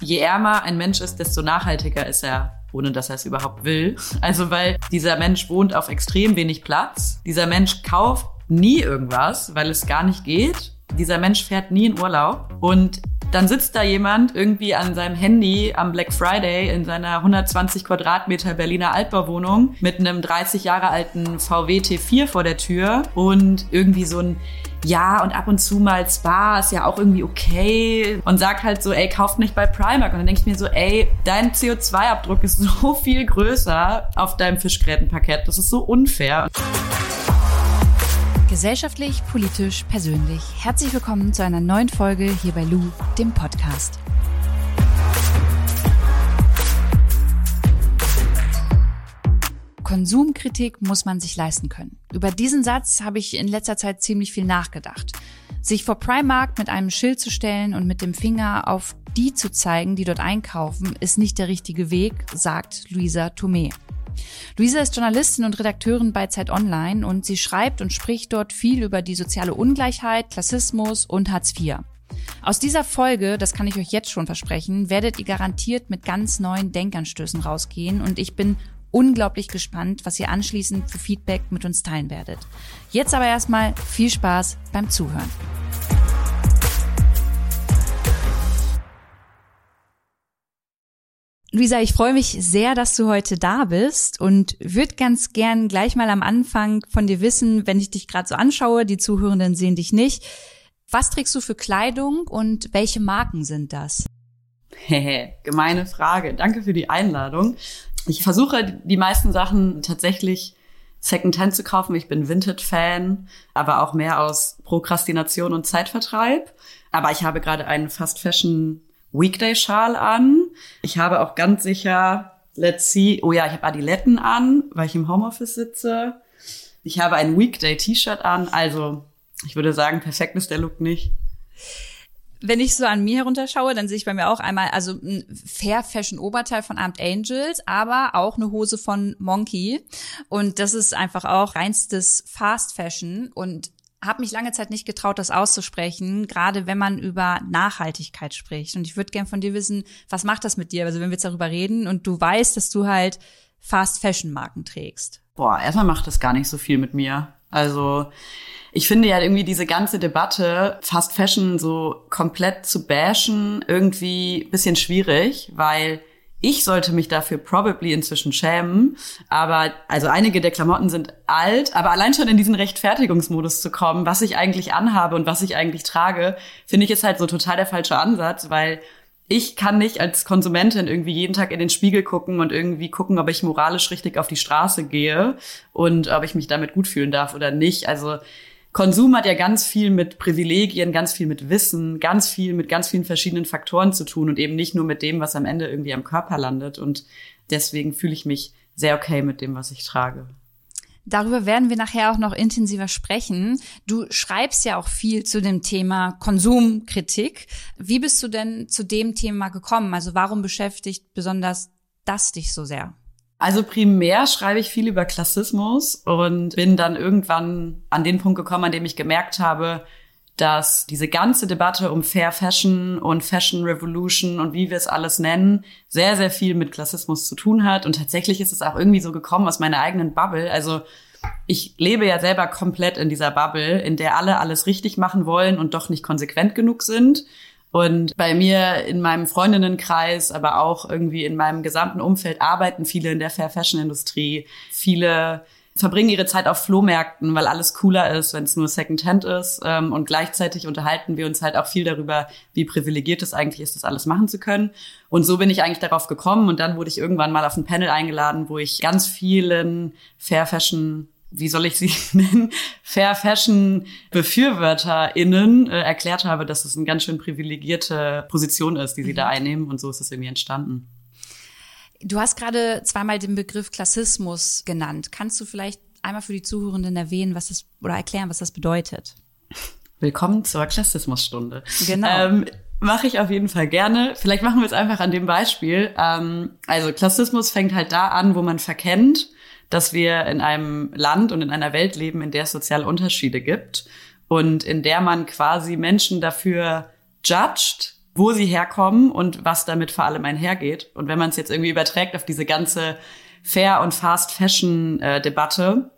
je ärmer ein Mensch ist, desto nachhaltiger ist er ohne dass er es überhaupt will. Also weil dieser Mensch wohnt auf extrem wenig Platz. Dieser Mensch kauft nie irgendwas, weil es gar nicht geht. Dieser Mensch fährt nie in Urlaub und dann sitzt da jemand irgendwie an seinem Handy am Black Friday in seiner 120 Quadratmeter Berliner Altbauwohnung mit einem 30 Jahre alten VW T4 vor der Tür und irgendwie so ein ja, und ab und zu mal Spa ist ja auch irgendwie okay und sagt halt so, ey, kauft nicht bei Primark. Und dann denke ich mir so, ey, dein CO2-Abdruck ist so viel größer auf deinem Fischgrätenpaket. Das ist so unfair. Gesellschaftlich, politisch, persönlich. Herzlich willkommen zu einer neuen Folge hier bei Lou, dem Podcast. Konsumkritik muss man sich leisten können. Über diesen Satz habe ich in letzter Zeit ziemlich viel nachgedacht. Sich vor Primark mit einem Schild zu stellen und mit dem Finger auf die zu zeigen, die dort einkaufen, ist nicht der richtige Weg, sagt Luisa Thomé. Luisa ist Journalistin und Redakteurin bei Zeit Online und sie schreibt und spricht dort viel über die soziale Ungleichheit, Klassismus und Hartz IV. Aus dieser Folge, das kann ich euch jetzt schon versprechen, werdet ihr garantiert mit ganz neuen Denkanstößen rausgehen und ich bin unglaublich gespannt, was ihr anschließend für Feedback mit uns teilen werdet. Jetzt aber erstmal viel Spaß beim Zuhören. Luisa, ich freue mich sehr, dass du heute da bist und würde ganz gern gleich mal am Anfang von dir wissen, wenn ich dich gerade so anschaue, die Zuhörenden sehen dich nicht. Was trägst du für Kleidung und welche Marken sind das? Hehe, gemeine Frage. Danke für die Einladung. Ich versuche die meisten Sachen tatsächlich Secondhand zu kaufen. Ich bin Vintage-Fan, aber auch mehr aus Prokrastination und Zeitvertreib. Aber ich habe gerade einen Fast Fashion Weekday-Schal an. Ich habe auch ganz sicher, let's see, oh ja, ich habe Adiletten an, weil ich im Homeoffice sitze. Ich habe ein Weekday-T-Shirt an. Also, ich würde sagen, perfekt ist der Look nicht wenn ich so an mir herunterschaue, dann sehe ich bei mir auch einmal also ein Fair Fashion Oberteil von Armed Angels, aber auch eine Hose von Monkey und das ist einfach auch reinstes Fast Fashion und habe mich lange Zeit nicht getraut, das auszusprechen, gerade wenn man über Nachhaltigkeit spricht. Und ich würde gern von dir wissen, was macht das mit dir? Also wenn wir jetzt darüber reden und du weißt, dass du halt Fast Fashion Marken trägst. Boah, erstmal macht das gar nicht so viel mit mir. Also ich finde ja irgendwie diese ganze Debatte, Fast Fashion so komplett zu bashen, irgendwie bisschen schwierig, weil ich sollte mich dafür probably inzwischen schämen. Aber also einige der Klamotten sind alt, aber allein schon in diesen Rechtfertigungsmodus zu kommen, was ich eigentlich anhabe und was ich eigentlich trage, finde ich ist halt so total der falsche Ansatz, weil ich kann nicht als Konsumentin irgendwie jeden Tag in den Spiegel gucken und irgendwie gucken, ob ich moralisch richtig auf die Straße gehe und ob ich mich damit gut fühlen darf oder nicht. Also Konsum hat ja ganz viel mit Privilegien, ganz viel mit Wissen, ganz viel mit ganz vielen verschiedenen Faktoren zu tun und eben nicht nur mit dem, was am Ende irgendwie am Körper landet. Und deswegen fühle ich mich sehr okay mit dem, was ich trage. Darüber werden wir nachher auch noch intensiver sprechen. Du schreibst ja auch viel zu dem Thema Konsumkritik. Wie bist du denn zu dem Thema gekommen? Also warum beschäftigt besonders das dich so sehr? Also primär schreibe ich viel über Klassismus und bin dann irgendwann an den Punkt gekommen, an dem ich gemerkt habe, dass diese ganze Debatte um Fair Fashion und Fashion Revolution und wie wir es alles nennen, sehr, sehr viel mit Klassismus zu tun hat. Und tatsächlich ist es auch irgendwie so gekommen aus meiner eigenen Bubble. Also ich lebe ja selber komplett in dieser Bubble, in der alle alles richtig machen wollen und doch nicht konsequent genug sind. Und bei mir in meinem Freundinnenkreis, aber auch irgendwie in meinem gesamten Umfeld arbeiten viele in der Fair Fashion Industrie. Viele verbringen ihre Zeit auf Flohmärkten, weil alles cooler ist, wenn es nur Secondhand ist. Ähm, und gleichzeitig unterhalten wir uns halt auch viel darüber, wie privilegiert es eigentlich ist, das alles machen zu können. Und so bin ich eigentlich darauf gekommen. Und dann wurde ich irgendwann mal auf ein Panel eingeladen, wo ich ganz vielen Fair Fashion wie soll ich sie nennen, Fair Fashion BefürworterInnen äh, erklärt habe, dass es eine ganz schön privilegierte Position ist, die sie mhm. da einnehmen. Und so ist es irgendwie entstanden. Du hast gerade zweimal den Begriff Klassismus genannt. Kannst du vielleicht einmal für die Zuhörenden erwähnen, was das oder erklären, was das bedeutet? Willkommen zur Klassismusstunde. Genau. Ähm, Mache ich auf jeden Fall gerne. Vielleicht machen wir es einfach an dem Beispiel. Ähm, also Klassismus fängt halt da an, wo man verkennt, dass wir in einem Land und in einer Welt leben, in der es soziale Unterschiede gibt und in der man quasi Menschen dafür judgt, wo sie herkommen und was damit vor allem einhergeht. Und wenn man es jetzt irgendwie überträgt auf diese ganze Fair- und Fast-Fashion-Debatte,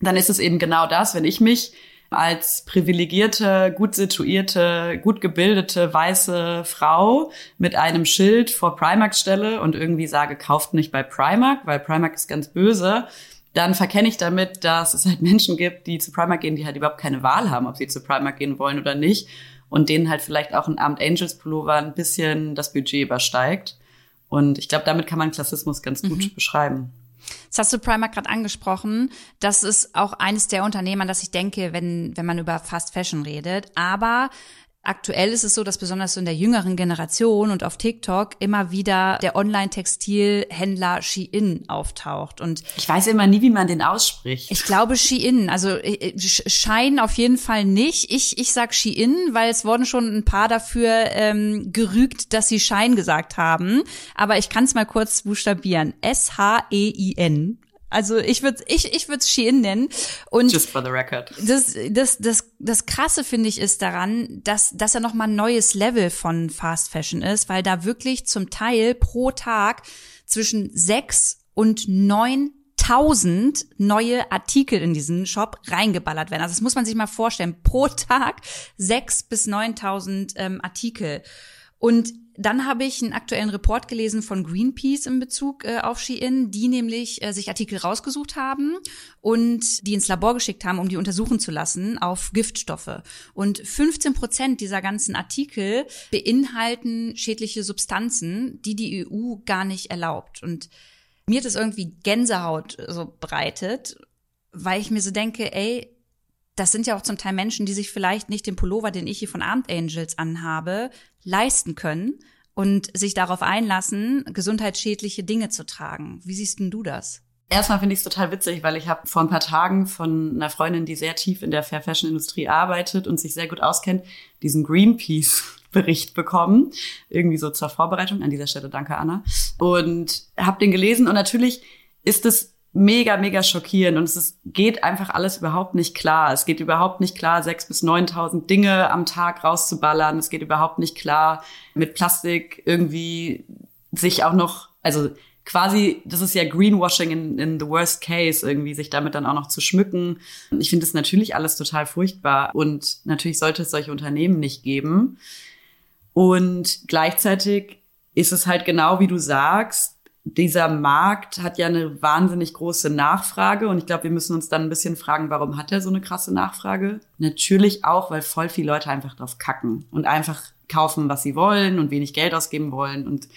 dann ist es eben genau das, wenn ich mich als privilegierte, gut situierte, gut gebildete, weiße Frau mit einem Schild vor Primark stelle und irgendwie sage, kauft nicht bei Primark, weil Primark ist ganz böse, dann verkenne ich damit, dass es halt Menschen gibt, die zu Primark gehen, die halt überhaupt keine Wahl haben, ob sie zu Primark gehen wollen oder nicht und denen halt vielleicht auch ein Abend Angels Pullover ein bisschen das Budget übersteigt. Und ich glaube, damit kann man Klassismus ganz gut mhm. beschreiben. Das hast du Primark gerade angesprochen. Das ist auch eines der Unternehmen, an das ich denke, wenn, wenn man über Fast Fashion redet. Aber Aktuell ist es so, dass besonders so in der jüngeren Generation und auf TikTok immer wieder der Online-Textilhändler Shein auftaucht. Und ich weiß immer nie, wie man den ausspricht. Ich glaube Shein, also äh, äh, Schein auf jeden Fall nicht. Ich, ich sag Shein, weil es wurden schon ein paar dafür ähm, gerügt, dass sie Schein gesagt haben. Aber ich kann es mal kurz buchstabieren. S-H-E-I-N. Also ich würde ich ich würde es Shein nennen und Just for the record. Das das das das krasse finde ich ist daran, dass dass er noch mal ein neues Level von Fast Fashion ist, weil da wirklich zum Teil pro Tag zwischen sechs und neun neue Artikel in diesen Shop reingeballert werden. Also das muss man sich mal vorstellen. Pro Tag sechs bis neuntausend ähm, Artikel. Und dann habe ich einen aktuellen Report gelesen von Greenpeace in Bezug äh, auf Shein, die nämlich äh, sich Artikel rausgesucht haben und die ins Labor geschickt haben, um die untersuchen zu lassen auf Giftstoffe. Und 15 Prozent dieser ganzen Artikel beinhalten schädliche Substanzen, die die EU gar nicht erlaubt. Und mir hat es irgendwie Gänsehaut so bereitet, weil ich mir so denke, ey, das sind ja auch zum Teil Menschen, die sich vielleicht nicht den Pullover, den ich hier von Armed Angels anhabe, leisten können und sich darauf einlassen, gesundheitsschädliche Dinge zu tragen. Wie siehst denn du das? Erstmal finde ich es total witzig, weil ich habe vor ein paar Tagen von einer Freundin, die sehr tief in der Fair Fashion Industrie arbeitet und sich sehr gut auskennt, diesen Greenpeace Bericht bekommen, irgendwie so zur Vorbereitung. An dieser Stelle danke Anna und habe den gelesen und natürlich ist es mega, mega schockierend und es ist, geht einfach alles überhaupt nicht klar. Es geht überhaupt nicht klar, sechs bis neuntausend Dinge am Tag rauszuballern. Es geht überhaupt nicht klar, mit Plastik irgendwie sich auch noch, also quasi, das ist ja Greenwashing in, in the worst case, irgendwie sich damit dann auch noch zu schmücken. Ich finde es natürlich alles total furchtbar und natürlich sollte es solche Unternehmen nicht geben. Und gleichzeitig ist es halt genau wie du sagst, dieser Markt hat ja eine wahnsinnig große Nachfrage und ich glaube, wir müssen uns dann ein bisschen fragen, warum hat er so eine krasse Nachfrage? Natürlich auch, weil voll viele Leute einfach drauf kacken und einfach kaufen, was sie wollen und wenig Geld ausgeben wollen und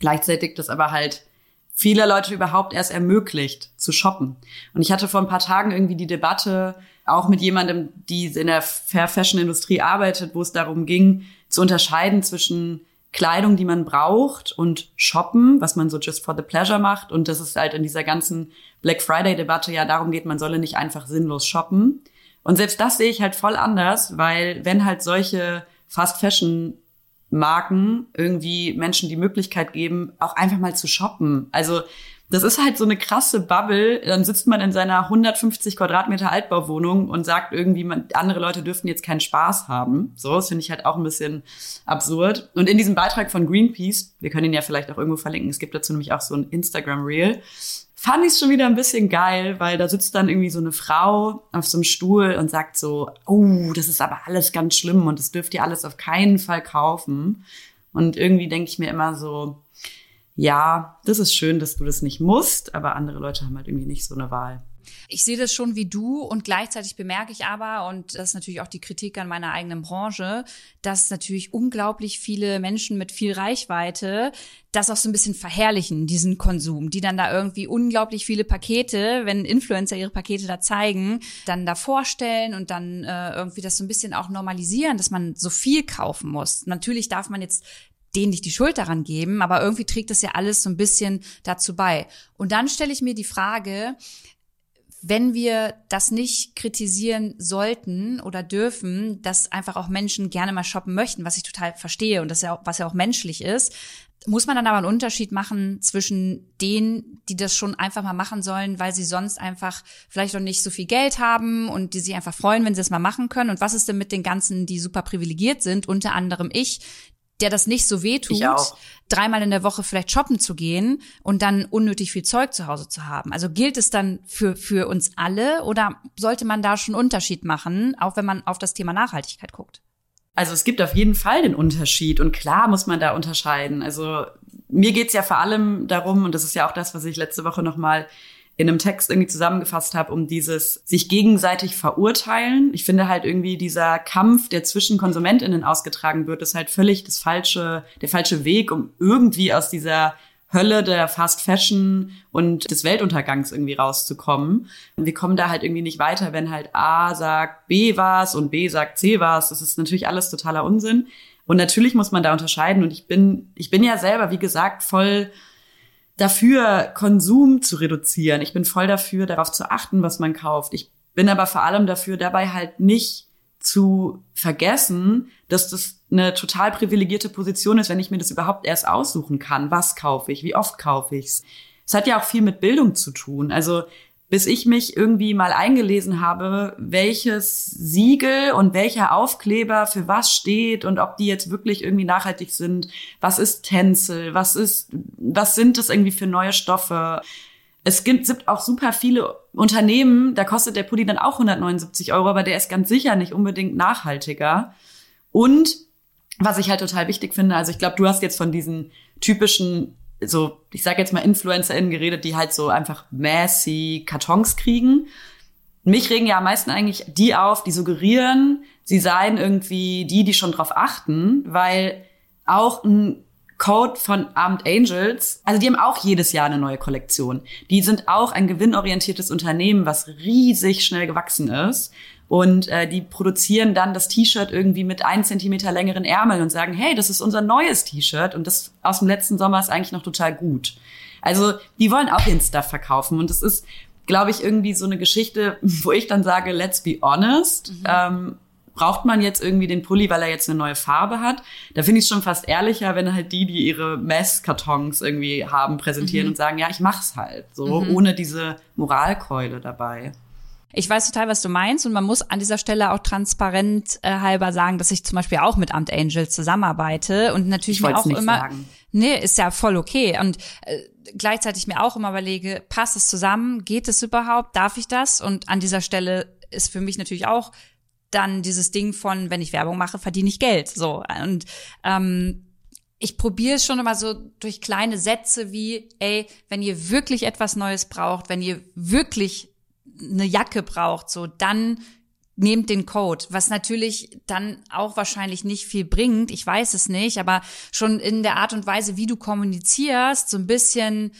gleichzeitig das aber halt viele Leute überhaupt erst ermöglicht zu shoppen. Und ich hatte vor ein paar Tagen irgendwie die Debatte auch mit jemandem, die in der Fair Fashion Industrie arbeitet, wo es darum ging, zu unterscheiden zwischen Kleidung, die man braucht und shoppen, was man so just for the pleasure macht. Und das ist halt in dieser ganzen Black Friday-Debatte ja darum geht, man solle nicht einfach sinnlos shoppen. Und selbst das sehe ich halt voll anders, weil wenn halt solche Fast Fashion Marken irgendwie Menschen die Möglichkeit geben, auch einfach mal zu shoppen. Also das ist halt so eine krasse Bubble. Dann sitzt man in seiner 150 Quadratmeter Altbauwohnung und sagt irgendwie, man, andere Leute dürften jetzt keinen Spaß haben. So, das finde ich halt auch ein bisschen absurd. Und in diesem Beitrag von Greenpeace, wir können ihn ja vielleicht auch irgendwo verlinken, es gibt dazu nämlich auch so ein Instagram-Reel, fand ich es schon wieder ein bisschen geil, weil da sitzt dann irgendwie so eine Frau auf so einem Stuhl und sagt so, oh, das ist aber alles ganz schlimm und das dürft ihr alles auf keinen Fall kaufen. Und irgendwie denke ich mir immer so, ja, das ist schön, dass du das nicht musst, aber andere Leute haben halt irgendwie nicht so eine Wahl. Ich sehe das schon wie du und gleichzeitig bemerke ich aber, und das ist natürlich auch die Kritik an meiner eigenen Branche, dass natürlich unglaublich viele Menschen mit viel Reichweite das auch so ein bisschen verherrlichen, diesen Konsum, die dann da irgendwie unglaublich viele Pakete, wenn Influencer ihre Pakete da zeigen, dann da vorstellen und dann äh, irgendwie das so ein bisschen auch normalisieren, dass man so viel kaufen muss. Natürlich darf man jetzt denen nicht die Schuld daran geben, aber irgendwie trägt das ja alles so ein bisschen dazu bei. Und dann stelle ich mir die Frage, wenn wir das nicht kritisieren sollten oder dürfen, dass einfach auch Menschen gerne mal shoppen möchten, was ich total verstehe und das ja was ja auch menschlich ist, muss man dann aber einen Unterschied machen zwischen denen, die das schon einfach mal machen sollen, weil sie sonst einfach vielleicht noch nicht so viel Geld haben und die sich einfach freuen, wenn sie das mal machen können. Und was ist denn mit den ganzen, die super privilegiert sind, unter anderem ich, der das nicht so weh tut, dreimal in der Woche vielleicht shoppen zu gehen und dann unnötig viel Zeug zu Hause zu haben. Also gilt es dann für, für uns alle oder sollte man da schon Unterschied machen, auch wenn man auf das Thema Nachhaltigkeit guckt? Also es gibt auf jeden Fall den Unterschied und klar muss man da unterscheiden. Also mir geht's ja vor allem darum, und das ist ja auch das, was ich letzte Woche nochmal in einem Text irgendwie zusammengefasst habe, um dieses sich gegenseitig verurteilen. Ich finde halt irgendwie dieser Kampf, der zwischen KonsumentInnen ausgetragen wird, ist halt völlig das falsche, der falsche Weg, um irgendwie aus dieser Hölle der Fast Fashion und des Weltuntergangs irgendwie rauszukommen. Und wir kommen da halt irgendwie nicht weiter, wenn halt A sagt B was und B sagt C was. Das ist natürlich alles totaler Unsinn. Und natürlich muss man da unterscheiden. Und ich bin, ich bin ja selber, wie gesagt, voll dafür, Konsum zu reduzieren. Ich bin voll dafür, darauf zu achten, was man kauft. Ich bin aber vor allem dafür, dabei halt nicht zu vergessen, dass das eine total privilegierte Position ist, wenn ich mir das überhaupt erst aussuchen kann. Was kaufe ich? Wie oft kaufe ich's? Es hat ja auch viel mit Bildung zu tun. Also bis ich mich irgendwie mal eingelesen habe, welches Siegel und welcher Aufkleber für was steht und ob die jetzt wirklich irgendwie nachhaltig sind. Was ist Tencel? Was ist, was sind das irgendwie für neue Stoffe? Es gibt auch super viele Unternehmen, da kostet der Pulli dann auch 179 Euro, aber der ist ganz sicher nicht unbedingt nachhaltiger. Und was ich halt total wichtig finde, also ich glaube, du hast jetzt von diesen typischen so, ich sage jetzt mal InfluencerInnen geredet, die halt so einfach massy Kartons kriegen. Mich regen ja am meisten eigentlich die auf, die suggerieren, sie seien irgendwie die, die schon drauf achten, weil auch ein Code von Armed Angels, also die haben auch jedes Jahr eine neue Kollektion. Die sind auch ein gewinnorientiertes Unternehmen, was riesig schnell gewachsen ist. Und äh, die produzieren dann das T-Shirt irgendwie mit ein Zentimeter längeren Ärmeln und sagen, hey, das ist unser neues T-Shirt und das aus dem letzten Sommer ist eigentlich noch total gut. Also die wollen auch ihren Stuff verkaufen und das ist, glaube ich, irgendwie so eine Geschichte, wo ich dann sage, let's be honest. Mhm. Ähm, braucht man jetzt irgendwie den Pulli, weil er jetzt eine neue Farbe hat? Da finde ich es schon fast ehrlicher, wenn halt die, die ihre Messkartons irgendwie haben, präsentieren mhm. und sagen, ja, ich mach's halt, so mhm. ohne diese Moralkeule dabei. Ich weiß total, was du meinst und man muss an dieser Stelle auch transparent äh, halber sagen, dass ich zum Beispiel auch mit Amt Angel zusammenarbeite und natürlich mir auch immer, sagen. nee, ist ja voll okay und äh, gleichzeitig mir auch immer überlege, passt es zusammen, geht es überhaupt, darf ich das? Und an dieser Stelle ist für mich natürlich auch dann dieses Ding von, wenn ich Werbung mache, verdiene ich Geld, so und ähm, ich probiere es schon immer so durch kleine Sätze wie, ey, wenn ihr wirklich etwas Neues braucht, wenn ihr wirklich eine Jacke braucht, so dann nehmt den Code, was natürlich dann auch wahrscheinlich nicht viel bringt, ich weiß es nicht, aber schon in der Art und Weise, wie du kommunizierst, so ein bisschen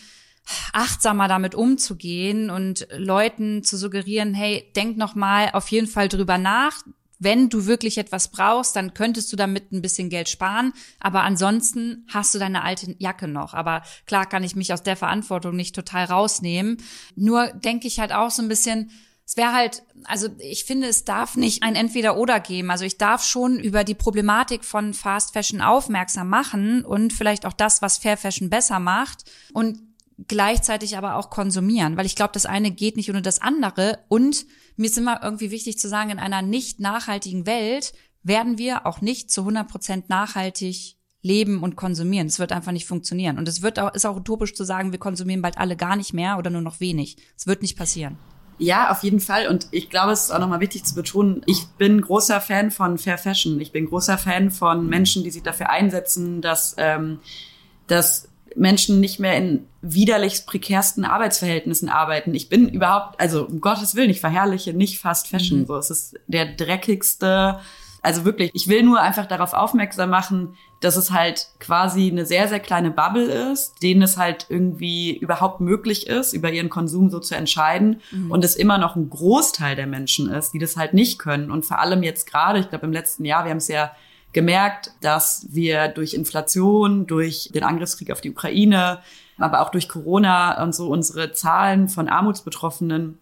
achtsamer damit umzugehen und Leuten zu suggerieren, hey, denk noch mal auf jeden Fall drüber nach, wenn du wirklich etwas brauchst, dann könntest du damit ein bisschen Geld sparen. Aber ansonsten hast du deine alte Jacke noch. Aber klar kann ich mich aus der Verantwortung nicht total rausnehmen. Nur denke ich halt auch so ein bisschen, es wäre halt, also ich finde, es darf nicht ein Entweder-Oder geben. Also ich darf schon über die Problematik von Fast Fashion aufmerksam machen und vielleicht auch das, was Fair Fashion besser macht. Und gleichzeitig aber auch konsumieren, weil ich glaube, das eine geht nicht ohne das andere. Und mir ist immer irgendwie wichtig zu sagen, in einer nicht nachhaltigen Welt werden wir auch nicht zu 100 Prozent nachhaltig leben und konsumieren. Es wird einfach nicht funktionieren. Und es wird auch, ist auch utopisch zu sagen, wir konsumieren bald alle gar nicht mehr oder nur noch wenig. Es wird nicht passieren. Ja, auf jeden Fall. Und ich glaube, es ist auch nochmal wichtig zu betonen, ich bin großer Fan von Fair Fashion. Ich bin großer Fan von Menschen, die sich dafür einsetzen, dass, ähm, dass Menschen nicht mehr in widerlichst prekärsten Arbeitsverhältnissen arbeiten. Ich bin überhaupt, also um Gottes Willen, ich verherrliche nicht Fast Fashion. Mhm. So, es ist der dreckigste. Also wirklich, ich will nur einfach darauf aufmerksam machen, dass es halt quasi eine sehr, sehr kleine Bubble ist, denen es halt irgendwie überhaupt möglich ist, über ihren Konsum so zu entscheiden. Mhm. Und es immer noch ein Großteil der Menschen ist, die das halt nicht können. Und vor allem jetzt gerade, ich glaube im letzten Jahr, wir haben es ja gemerkt, dass wir durch Inflation, durch den Angriffskrieg auf die Ukraine, aber auch durch Corona und so unsere Zahlen von Armutsbetroffenen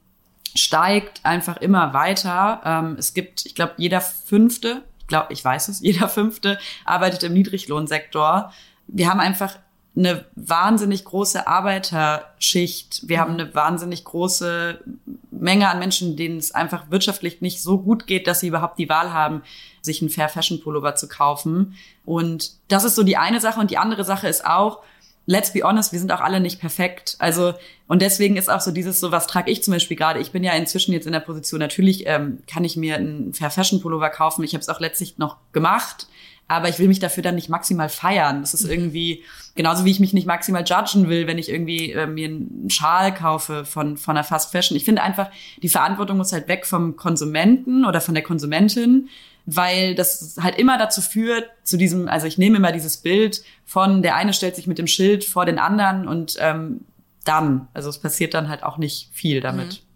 steigt einfach immer weiter. Ähm, es gibt, ich glaube, jeder fünfte, ich glaube, ich weiß es, jeder fünfte arbeitet im Niedriglohnsektor. Wir haben einfach eine wahnsinnig große Arbeiterschicht. Wir haben eine wahnsinnig große Menge an Menschen, denen es einfach wirtschaftlich nicht so gut geht, dass sie überhaupt die Wahl haben, sich einen Fair Fashion Pullover zu kaufen. Und das ist so die eine Sache. Und die andere Sache ist auch, let's be honest, wir sind auch alle nicht perfekt. Also, und deswegen ist auch so dieses, so was trage ich zum Beispiel gerade. Ich bin ja inzwischen jetzt in der Position, natürlich ähm, kann ich mir einen Fair Fashion Pullover kaufen. Ich habe es auch letztlich noch gemacht aber ich will mich dafür dann nicht maximal feiern. Das ist irgendwie genauso wie ich mich nicht maximal judgen will, wenn ich irgendwie äh, mir einen Schal kaufe von von einer Fast Fashion. Ich finde einfach, die Verantwortung muss halt weg vom Konsumenten oder von der Konsumentin, weil das halt immer dazu führt zu diesem, also ich nehme immer dieses Bild von der eine stellt sich mit dem Schild vor den anderen und ähm, dann, also es passiert dann halt auch nicht viel damit. Mhm.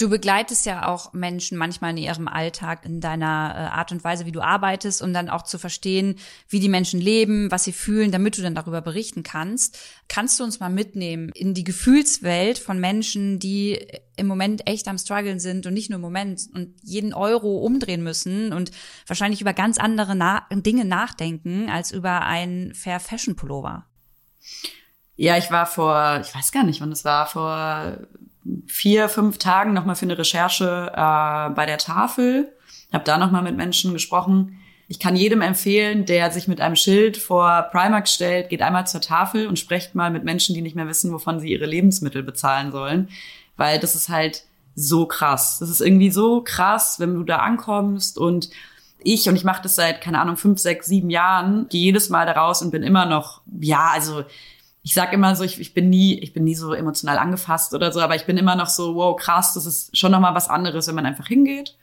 Du begleitest ja auch Menschen manchmal in ihrem Alltag, in deiner äh, Art und Weise, wie du arbeitest, um dann auch zu verstehen, wie die Menschen leben, was sie fühlen, damit du dann darüber berichten kannst. Kannst du uns mal mitnehmen in die Gefühlswelt von Menschen, die im Moment echt am struggeln sind und nicht nur im Moment und jeden Euro umdrehen müssen und wahrscheinlich über ganz andere Na Dinge nachdenken als über ein Fair Fashion Pullover? Ja, ich war vor, ich weiß gar nicht, wann es war, vor vier, fünf Tagen nochmal für eine Recherche äh, bei der Tafel. Habe da nochmal mit Menschen gesprochen. Ich kann jedem empfehlen, der sich mit einem Schild vor Primark stellt, geht einmal zur Tafel und sprecht mal mit Menschen, die nicht mehr wissen, wovon sie ihre Lebensmittel bezahlen sollen. Weil das ist halt so krass. Das ist irgendwie so krass, wenn du da ankommst und ich, und ich mache das seit, keine Ahnung, fünf, sechs, sieben Jahren, gehe jedes Mal da raus und bin immer noch, ja, also ich sag immer so, ich, ich bin nie, ich bin nie so emotional angefasst oder so, aber ich bin immer noch so, wow, krass, das ist schon nochmal was anderes, wenn man einfach hingeht.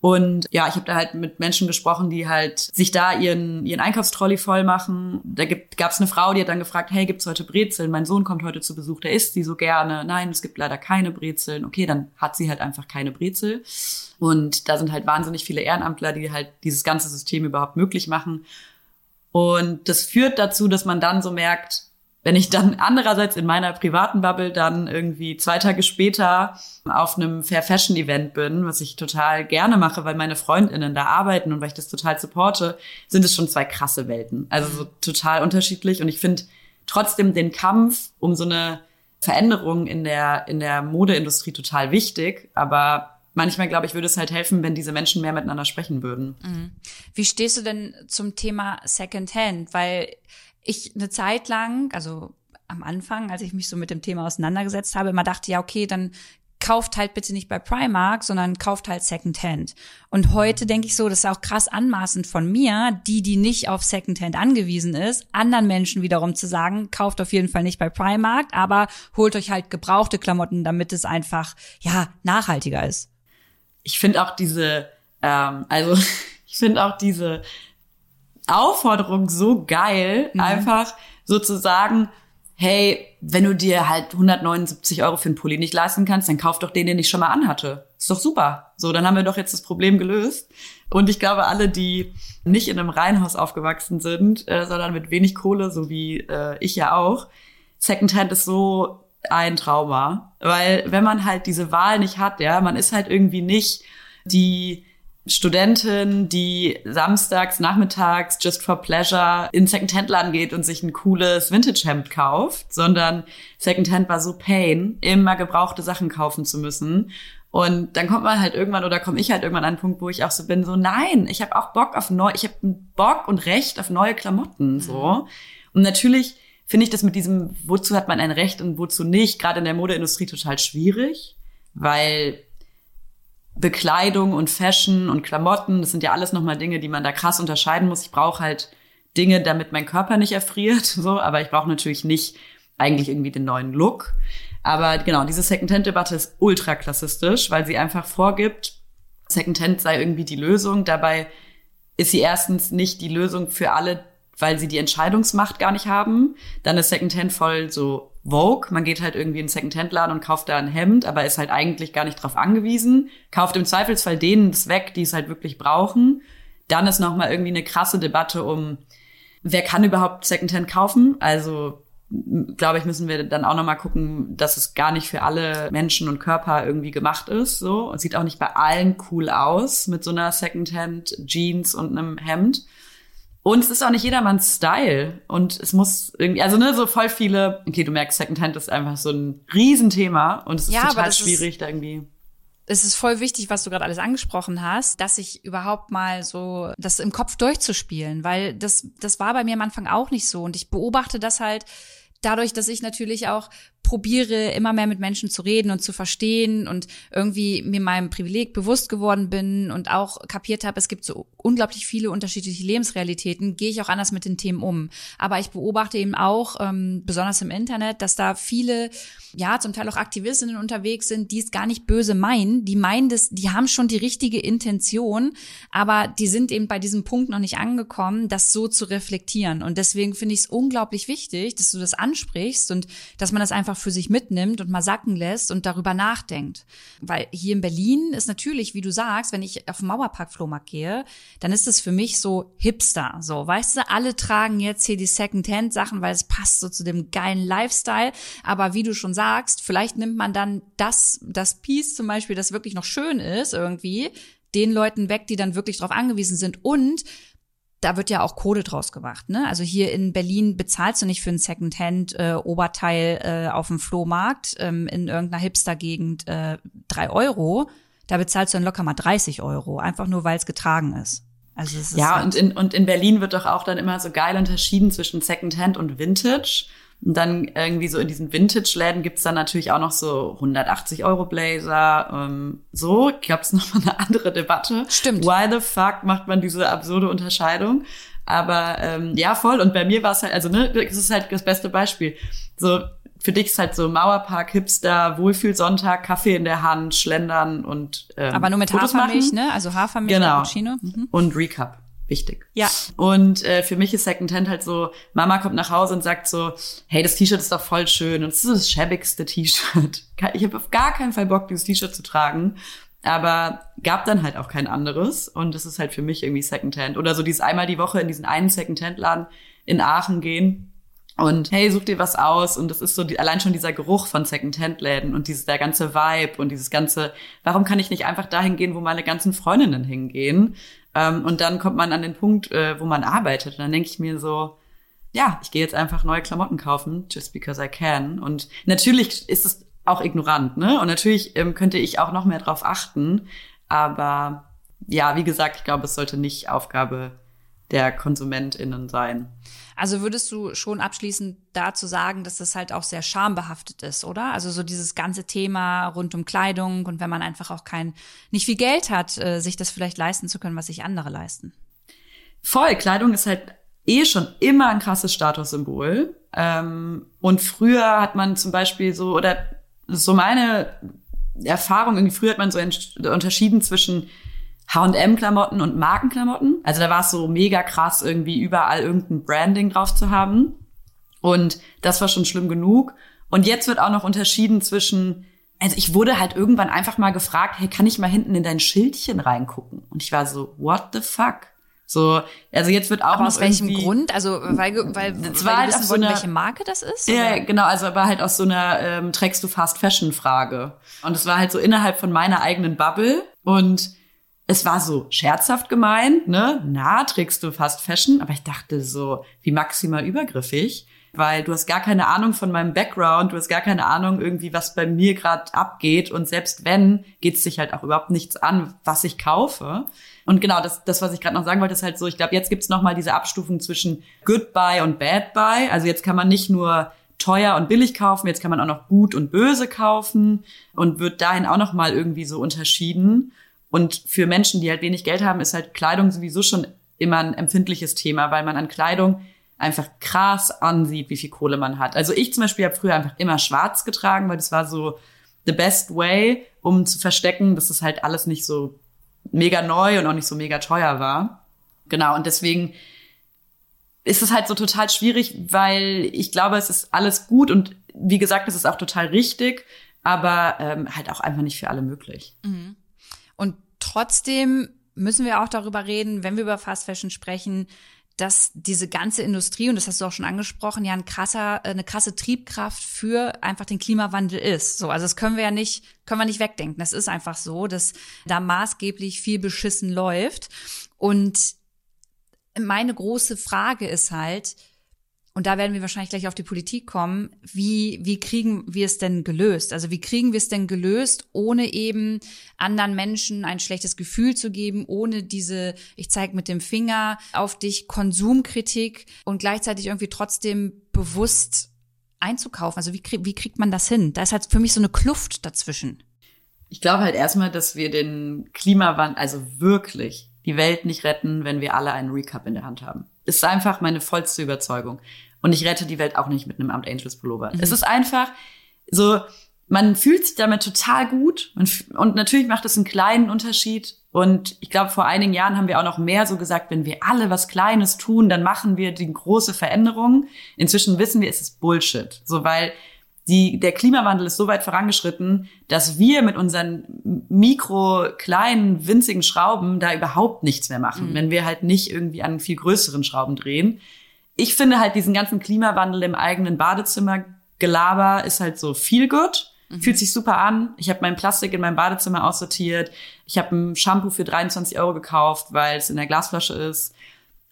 Und ja, ich habe da halt mit Menschen gesprochen, die halt sich da ihren, ihren Einkaufstrolley voll machen. Da gab es eine Frau, die hat dann gefragt, hey, gibt's heute Brezeln? Mein Sohn kommt heute zu Besuch, der isst die so gerne. Nein, es gibt leider keine Brezeln. Okay, dann hat sie halt einfach keine Brezel. Und da sind halt wahnsinnig viele Ehrenamtler, die halt dieses ganze System überhaupt möglich machen. Und das führt dazu, dass man dann so merkt, wenn ich dann andererseits in meiner privaten Bubble dann irgendwie zwei Tage später auf einem Fair Fashion Event bin, was ich total gerne mache, weil meine Freundinnen da arbeiten und weil ich das total supporte, sind es schon zwei krasse Welten. Also so total unterschiedlich und ich finde trotzdem den Kampf um so eine Veränderung in der, in der Modeindustrie total wichtig, aber manchmal, glaube ich, würde es halt helfen, wenn diese Menschen mehr miteinander sprechen würden. Mhm. Wie stehst du denn zum Thema Secondhand? Weil ich eine Zeit lang, also am Anfang, als ich mich so mit dem Thema auseinandergesetzt habe, immer dachte, ja, okay, dann kauft halt bitte nicht bei Primark, sondern kauft halt Secondhand. Und heute denke ich so, das ist auch krass anmaßend von mir, die, die nicht auf Secondhand angewiesen ist, anderen Menschen wiederum zu sagen, kauft auf jeden Fall nicht bei Primark, aber holt euch halt gebrauchte Klamotten, damit es einfach, ja, nachhaltiger ist. Ich finde auch diese, ähm, also ich finde auch diese Aufforderung so geil, mhm. einfach sozusagen, hey, wenn du dir halt 179 Euro für einen Pulli nicht leisten kannst, dann kauf doch den, den ich schon mal anhatte. Ist doch super. So, dann haben wir doch jetzt das Problem gelöst. Und ich glaube, alle, die nicht in einem Reihenhaus aufgewachsen sind, äh, sondern mit wenig Kohle, so wie äh, ich ja auch, Secondhand ist so ein Trauma. Weil wenn man halt diese Wahl nicht hat, ja, man ist halt irgendwie nicht die Studentin, die samstags, nachmittags, just for pleasure in Secondhand-Laden geht und sich ein cooles Vintage-Hemd kauft, sondern Secondhand war so pain, immer gebrauchte Sachen kaufen zu müssen. Und dann kommt man halt irgendwann oder komme ich halt irgendwann an einen Punkt, wo ich auch so bin, so nein, ich habe auch Bock auf neu, ich habe Bock und Recht auf neue Klamotten, so. Und natürlich finde ich das mit diesem, wozu hat man ein Recht und wozu nicht, gerade in der Modeindustrie total schwierig, weil Bekleidung und Fashion und Klamotten, das sind ja alles nochmal Dinge, die man da krass unterscheiden muss. Ich brauche halt Dinge, damit mein Körper nicht erfriert, so, aber ich brauche natürlich nicht eigentlich irgendwie den neuen Look. Aber genau, diese Secondhand-Debatte ist ultra klassistisch, weil sie einfach vorgibt, Secondhand sei irgendwie die Lösung. Dabei ist sie erstens nicht die Lösung für alle, weil sie die Entscheidungsmacht gar nicht haben. Dann ist Secondhand voll so Vogue. Man geht halt irgendwie in Secondhand-Laden und kauft da ein Hemd, aber ist halt eigentlich gar nicht drauf angewiesen. Kauft im Zweifelsfall denen das weg, die es halt wirklich brauchen. Dann ist nochmal irgendwie eine krasse Debatte um, wer kann überhaupt Secondhand kaufen? Also glaube ich, müssen wir dann auch nochmal gucken, dass es gar nicht für alle Menschen und Körper irgendwie gemacht ist. So und sieht auch nicht bei allen cool aus mit so einer Secondhand Jeans und einem Hemd. Und es ist auch nicht jedermanns Style. Und es muss irgendwie, also ne, so voll viele, okay, du merkst, Secondhand ist einfach so ein Riesenthema und es ist Ja, total schwierig, ist- da irgendwie. es ist voll wichtig, was du gerade alles angesprochen hast, dass ich überhaupt mal so das im Kopf durchzuspielen, weil das das war bei mir am Anfang auch nicht so und ich beobachte das halt dadurch, dass ich natürlich auch probiere, immer mehr mit Menschen zu reden und zu verstehen und irgendwie mir meinem Privileg bewusst geworden bin und auch kapiert habe, es gibt so unglaublich viele unterschiedliche Lebensrealitäten, gehe ich auch anders mit den Themen um. Aber ich beobachte eben auch, ähm, besonders im Internet, dass da viele, ja, zum Teil auch Aktivistinnen unterwegs sind, die es gar nicht böse meinen. Die meinen das, die haben schon die richtige Intention, aber die sind eben bei diesem Punkt noch nicht angekommen, das so zu reflektieren. Und deswegen finde ich es unglaublich wichtig, dass du das ansprichst und dass man das einfach für sich mitnimmt und mal sacken lässt und darüber nachdenkt. Weil hier in Berlin ist natürlich, wie du sagst, wenn ich auf den Mauerpark-Flohmarkt gehe, dann ist es für mich so Hipster. So, weißt du, alle tragen jetzt hier die Second-Hand-Sachen, weil es passt so zu dem geilen Lifestyle. Aber wie du schon sagst, vielleicht nimmt man dann das, das Piece zum Beispiel, das wirklich noch schön ist irgendwie, den Leuten weg, die dann wirklich darauf angewiesen sind. Und da wird ja auch Kohle draus gemacht. Ne? Also hier in Berlin bezahlst du nicht für ein Secondhand-Oberteil äh, auf dem Flohmarkt ähm, in irgendeiner Hipster-Gegend äh, drei Euro. Da bezahlst du dann locker mal 30 Euro, einfach nur, weil es getragen ist. Also es ist Ja, halt- und in, und in Berlin wird doch auch dann immer so geil unterschieden zwischen Secondhand und Vintage. Und dann irgendwie so in diesen Vintage-Läden gibt's dann natürlich auch noch so 180 Euro Blazer. Ähm, so gab's noch mal eine andere Debatte. Stimmt. Why the fuck macht man diese absurde Unterscheidung? Aber ähm, ja, voll. Und bei mir war es halt, also ne, das ist halt das beste Beispiel. So für dich ist halt so Mauerpark, Hipster, Wohlfühlsonntag, Kaffee in der Hand, Schlendern und ähm, aber nur mit Fotos Hafermilch, machen. ne? Also Hafermilch, Genau. Cappuccino. Mhm. Und Recap. Wichtig. Ja. Und äh, für mich ist Secondhand halt so, Mama kommt nach Hause und sagt so, hey, das T-Shirt ist doch voll schön und es ist das schäbigste T-Shirt. Ich habe auf gar keinen Fall Bock, dieses T-Shirt zu tragen. Aber gab dann halt auch kein anderes. Und das ist halt für mich irgendwie Secondhand. Oder so dieses einmal die Woche in diesen einen Secondhand-Laden in Aachen gehen. Und hey, such dir was aus. Und das ist so die, allein schon dieser Geruch von Secondhand-Läden und dieses, der ganze Vibe und dieses ganze, warum kann ich nicht einfach dahin gehen, wo meine ganzen Freundinnen hingehen? Ähm, und dann kommt man an den Punkt, äh, wo man arbeitet. Und dann denke ich mir so, ja, ich gehe jetzt einfach neue Klamotten kaufen, just because I can. Und natürlich ist es auch ignorant, ne? Und natürlich ähm, könnte ich auch noch mehr drauf achten. Aber ja, wie gesagt, ich glaube, es sollte nicht Aufgabe der KonsumentInnen sein. Also würdest du schon abschließend dazu sagen, dass das halt auch sehr schambehaftet ist, oder? Also so dieses ganze Thema rund um Kleidung und wenn man einfach auch kein, nicht viel Geld hat, äh, sich das vielleicht leisten zu können, was sich andere leisten. Voll, Kleidung ist halt eh schon immer ein krasses Statussymbol. Ähm, und früher hat man zum Beispiel so, oder so meine Erfahrung, irgendwie früher hat man so unterschieden zwischen H&M-Klamotten und Markenklamotten. Also da war es so mega krass, irgendwie überall irgendein Branding drauf zu haben. Und das war schon schlimm genug. Und jetzt wird auch noch unterschieden zwischen, also ich wurde halt irgendwann einfach mal gefragt, hey, kann ich mal hinten in dein Schildchen reingucken? Und ich war so, what the fuck? So, also jetzt wird auch Aber noch aus welchem Grund? Also weil, weil, Das weil war halt wissen so einer- welche Marke das ist? Ja, oder? genau, also aber halt aus so einer ähm, trägst du Fast Fashion Frage. Und es war halt so innerhalb von meiner eigenen Bubble und es war so scherzhaft gemeint, ne? Na, trägst du Fast Fashion? Aber ich dachte so, wie maximal übergriffig, weil du hast gar keine Ahnung von meinem Background, du hast gar keine Ahnung irgendwie, was bei mir gerade abgeht und selbst wenn, geht's dich halt auch überhaupt nichts an, was ich kaufe. Und genau, das, das was ich gerade noch sagen wollte, ist halt so, ich glaube, jetzt gibt's noch mal diese Abstufung zwischen Good Buy und Bad Buy. Also jetzt kann man nicht nur teuer und billig kaufen, jetzt kann man auch noch gut und böse kaufen und wird dahin auch noch mal irgendwie so unterschieden. Und für Menschen, die halt wenig Geld haben, ist halt Kleidung sowieso schon immer ein empfindliches Thema, weil man an Kleidung einfach krass ansieht, wie viel Kohle man hat. Also ich zum Beispiel habe früher einfach immer schwarz getragen, weil das war so the best way, um zu verstecken, dass es halt alles nicht so mega neu und auch nicht so mega teuer war. Genau, und deswegen ist es halt so total schwierig, weil ich glaube, es ist alles gut und wie gesagt, es ist auch total richtig, aber ähm, halt auch einfach nicht für alle möglich. Und trotzdem müssen wir auch darüber reden, wenn wir über Fast Fashion sprechen, dass diese ganze Industrie, und das hast du auch schon angesprochen, ja ein krasser, äh, eine krasse Triebkraft für einfach den Klimawandel ist. So, also das können wir ja nicht, können wir nicht wegdenken. Das ist einfach so, dass da maßgeblich viel beschissen läuft. Und meine große Frage ist halt, und da werden wir wahrscheinlich gleich auf die Politik kommen, wie, wie kriegen wir es denn gelöst? Also wie kriegen wir es denn gelöst, ohne eben anderen Menschen ein schlechtes Gefühl zu geben, ohne diese, ich zeige mit dem Finger auf dich, Konsumkritik und gleichzeitig irgendwie trotzdem bewusst einzukaufen? Also wie, wie kriegt man das hin? Da ist halt für mich so eine Kluft dazwischen. Ich glaube halt erstmal, dass wir den Klimawandel, also wirklich die Welt nicht retten, wenn wir alle einen Recap in der Hand haben. Ist einfach meine vollste Überzeugung. Und ich rette die Welt auch nicht mit einem Amt Angels Pullover. Mhm. Es ist einfach so, man fühlt sich damit total gut. Und natürlich macht es einen kleinen Unterschied. Und ich glaube, vor einigen Jahren haben wir auch noch mehr so gesagt, wenn wir alle was Kleines tun, dann machen wir die große Veränderung. Inzwischen wissen wir, es ist Bullshit. So, weil die, der Klimawandel ist so weit vorangeschritten, dass wir mit unseren mikro, kleinen, winzigen Schrauben da überhaupt nichts mehr machen, mhm. wenn wir halt nicht irgendwie an viel größeren Schrauben drehen. Ich finde halt diesen ganzen Klimawandel im eigenen Badezimmer Gelaber ist halt so viel gut. Mhm. Fühlt sich super an. Ich habe mein Plastik in meinem Badezimmer aussortiert. Ich habe ein Shampoo für 23 Euro gekauft, weil es in der Glasflasche ist.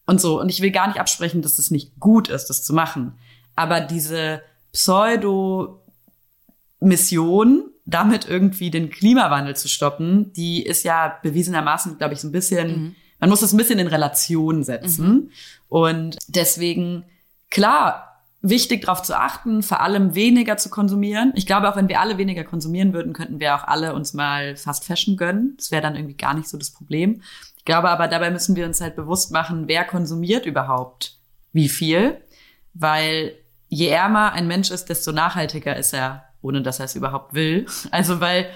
Und so. Und ich will gar nicht absprechen, dass es nicht gut ist, das zu machen. Aber diese Pseudo-Mission, damit irgendwie den Klimawandel zu stoppen, die ist ja bewiesenermaßen, glaube ich, so ein bisschen, mhm. Man muss das ein bisschen in Relation setzen. Mhm. Und deswegen, klar, wichtig darauf zu achten, vor allem weniger zu konsumieren. Ich glaube, auch wenn wir alle weniger konsumieren würden, könnten wir auch alle uns mal Fast Fashion gönnen. Das wäre dann irgendwie gar nicht so das Problem. Ich glaube aber, dabei müssen wir uns halt bewusst machen, wer konsumiert überhaupt wie viel. Weil je ärmer ein Mensch ist, desto nachhaltiger ist er, ohne dass er es überhaupt will. Also weil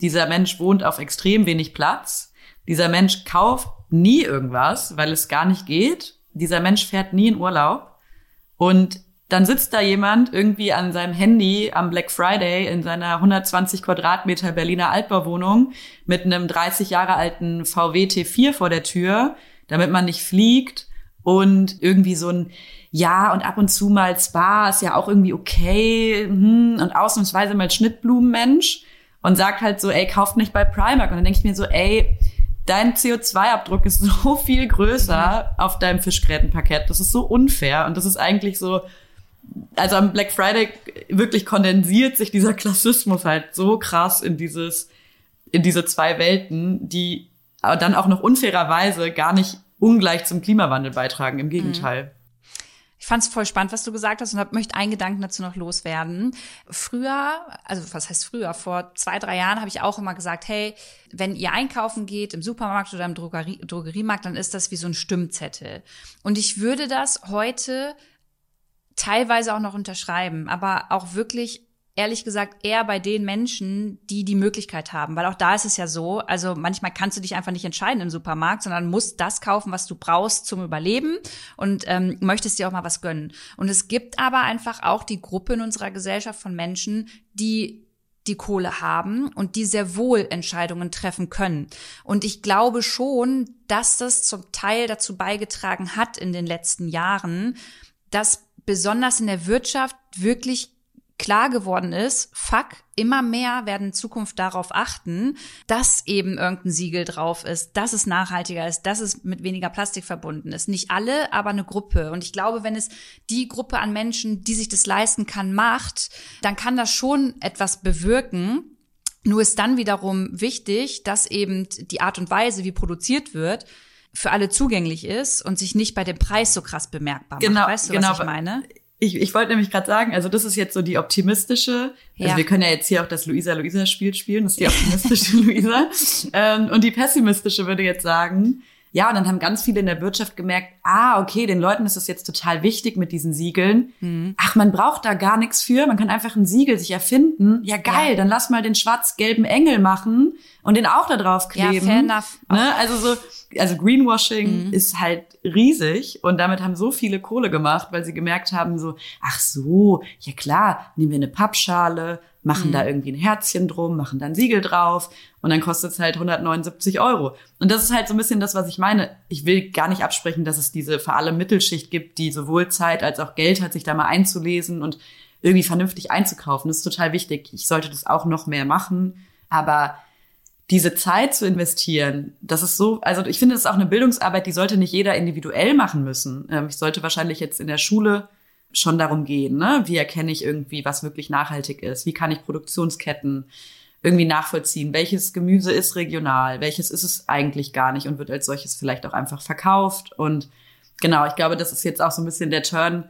dieser Mensch wohnt auf extrem wenig Platz. Dieser Mensch kauft nie irgendwas, weil es gar nicht geht. Dieser Mensch fährt nie in Urlaub. Und dann sitzt da jemand irgendwie an seinem Handy am Black Friday in seiner 120 Quadratmeter Berliner Altbauwohnung mit einem 30 Jahre alten VW T4 vor der Tür, damit man nicht fliegt und irgendwie so ein ja, und ab und zu mal Spa ist ja auch irgendwie okay hm, und ausnahmsweise mal Schnittblumenmensch und sagt halt so, ey, kauft nicht bei Primark. Und dann denke ich mir so, ey, dein CO2-Abdruck ist so viel größer mhm. auf deinem Fischgrätenpaket. Das ist so unfair und das ist eigentlich so, also am Black Friday wirklich kondensiert sich dieser Klassismus halt so krass in dieses, in diese zwei Welten, die dann auch noch unfairerweise gar nicht ungleich zum Klimawandel beitragen. Im Gegenteil. Mhm. Ich fand es voll spannend, was du gesagt hast und hab, möchte einen Gedanken dazu noch loswerden. Früher, also was heißt früher, vor zwei, drei Jahren habe ich auch immer gesagt, hey, wenn ihr einkaufen geht im Supermarkt oder im Drogerie, Drogeriemarkt, dann ist das wie so ein Stimmzettel. Und ich würde das heute teilweise auch noch unterschreiben, aber auch wirklich ehrlich gesagt eher bei den Menschen, die die Möglichkeit haben, weil auch da ist es ja so, also manchmal kannst du dich einfach nicht entscheiden im Supermarkt, sondern musst das kaufen, was du brauchst zum Überleben und ähm, möchtest dir auch mal was gönnen. Und es gibt aber einfach auch die Gruppe in unserer Gesellschaft von Menschen, die die Kohle haben und die sehr wohl Entscheidungen treffen können. Und ich glaube schon, dass das zum Teil dazu beigetragen hat in den letzten Jahren, dass besonders in der Wirtschaft wirklich klar geworden ist, fuck, immer mehr werden in Zukunft darauf achten, dass eben irgendein Siegel drauf ist, dass es nachhaltiger ist, dass es mit weniger Plastik verbunden ist. Nicht alle, aber eine Gruppe. Und ich glaube, wenn es die Gruppe an Menschen, die sich das leisten kann, macht, dann kann das schon etwas bewirken. Nur ist dann wiederum wichtig, dass eben die Art und Weise, wie produziert wird, für alle zugänglich ist und sich nicht bei dem Preis so krass bemerkbar genau, macht. Weißt du, genau, was ich meine? Ich, ich wollte nämlich gerade sagen, also das ist jetzt so die optimistische, also ja. wir können ja jetzt hier auch das Luisa-Luisa-Spiel spielen, das ist die optimistische Luisa. Ähm, und die pessimistische würde jetzt sagen, ja, und dann haben ganz viele in der Wirtschaft gemerkt, ah, okay, den Leuten ist es jetzt total wichtig mit diesen Siegeln. Mhm. Ach, man braucht da gar nichts für, man kann einfach ein Siegel sich erfinden. Ja, geil, ja. dann lass mal den schwarz-gelben Engel machen und den auch da drauf kleben. Ja, fair enough. Ne? Also so, also Greenwashing mhm. ist halt riesig und damit haben so viele Kohle gemacht, weil sie gemerkt haben so, ach so, ja klar, nehmen wir eine Pappschale, machen mhm. da irgendwie ein Herzchen drum, machen dann Siegel drauf und dann kostet es halt 179 Euro. Und das ist halt so ein bisschen das, was ich meine. Ich will gar nicht absprechen, dass es diese vor allem Mittelschicht gibt, die sowohl Zeit als auch Geld hat, sich da mal einzulesen und irgendwie vernünftig einzukaufen. Das ist total wichtig. Ich sollte das auch noch mehr machen. Aber diese Zeit zu investieren, das ist so, also ich finde, das ist auch eine Bildungsarbeit, die sollte nicht jeder individuell machen müssen. Ähm, ich sollte wahrscheinlich jetzt in der Schule schon darum gehen, ne? Wie erkenne ich irgendwie, was wirklich nachhaltig ist? Wie kann ich Produktionsketten irgendwie nachvollziehen? Welches Gemüse ist regional? Welches ist es eigentlich gar nicht und wird als solches vielleicht auch einfach verkauft? Und genau, ich glaube, das ist jetzt auch so ein bisschen der Turn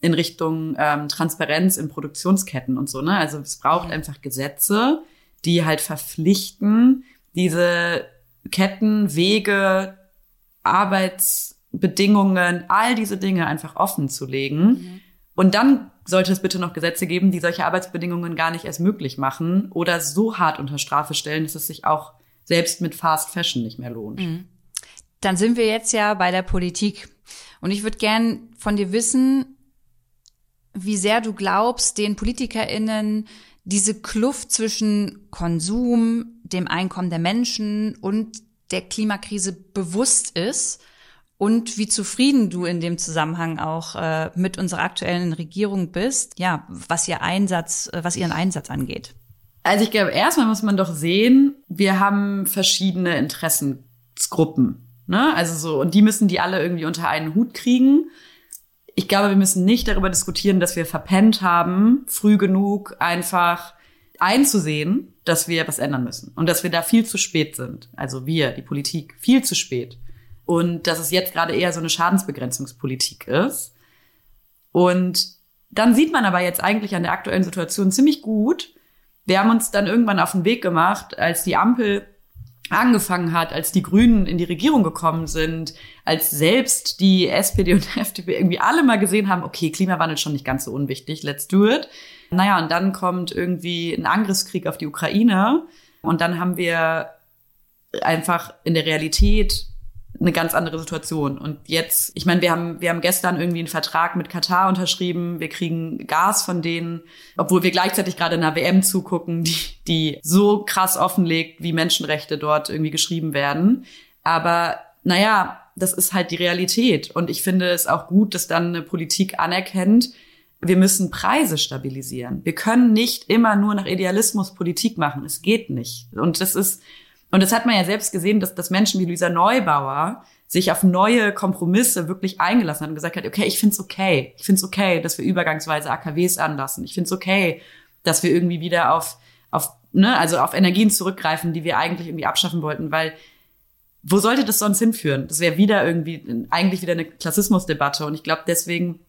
in Richtung ähm, Transparenz in Produktionsketten und so, ne? Also es braucht einfach Gesetze, die halt verpflichten, diese Ketten, Wege, Arbeitsbedingungen, all diese Dinge einfach offen zu legen. Mhm. Und dann sollte es bitte noch Gesetze geben, die solche Arbeitsbedingungen gar nicht erst möglich machen oder so hart unter Strafe stellen, dass es sich auch selbst mit Fast Fashion nicht mehr lohnt. Mhm. Dann sind wir jetzt ja bei der Politik. Und ich würde gern von dir wissen, wie sehr du glaubst, den PolitikerInnen diese Kluft zwischen Konsum, dem Einkommen der Menschen und der Klimakrise bewusst ist und wie zufrieden du in dem Zusammenhang auch äh, mit unserer aktuellen Regierung bist, ja, was ihr Einsatz, äh, was ihren Einsatz angeht. Also ich glaube, erstmal muss man doch sehen, wir haben verschiedene Interessensgruppen. Ne? Also so, und die müssen die alle irgendwie unter einen Hut kriegen ich glaube, wir müssen nicht darüber diskutieren, dass wir verpennt haben, früh genug einfach einzusehen, dass wir was ändern müssen und dass wir da viel zu spät sind. Also wir, die Politik, viel zu spät. Und dass es jetzt gerade eher so eine Schadensbegrenzungspolitik ist. Und dann sieht man aber jetzt eigentlich an der aktuellen Situation ziemlich gut, wir haben uns dann irgendwann auf den Weg gemacht, als die Ampel angefangen hat, als die Grünen in die Regierung gekommen sind, als selbst die SPD und FDP irgendwie alle mal gesehen haben, okay, Klimawandel schon nicht ganz so unwichtig, let's do it. Naja, und dann kommt irgendwie ein Angriffskrieg auf die Ukraine und dann haben wir einfach in der Realität eine ganz andere Situation. Und jetzt, ich meine, wir haben, wir haben gestern irgendwie einen Vertrag mit Katar unterschrieben. Wir kriegen Gas von denen, obwohl wir gleichzeitig gerade einer WM zugucken, die, die so krass offenlegt, wie Menschenrechte dort irgendwie geschrieben werden. Aber naja, das ist halt die Realität. Und ich finde es auch gut, dass dann eine Politik anerkennt, wir müssen Preise stabilisieren. Wir können nicht immer nur nach Idealismus Politik machen. Es geht nicht. Und das ist, und das hat man ja selbst gesehen, dass, dass Menschen wie Luisa Neubauer sich auf neue Kompromisse wirklich eingelassen hat und gesagt hat, okay, ich find's okay. Ich find's okay, dass wir übergangsweise AKWs anlassen. Ich find's okay, dass wir irgendwie wieder auf, auf, ne, also auf Energien zurückgreifen, die wir eigentlich irgendwie abschaffen wollten, weil wo sollte das sonst hinführen? Das wäre wieder irgendwie, eigentlich wieder eine Klassismusdebatte. Und ich glaube deswegen,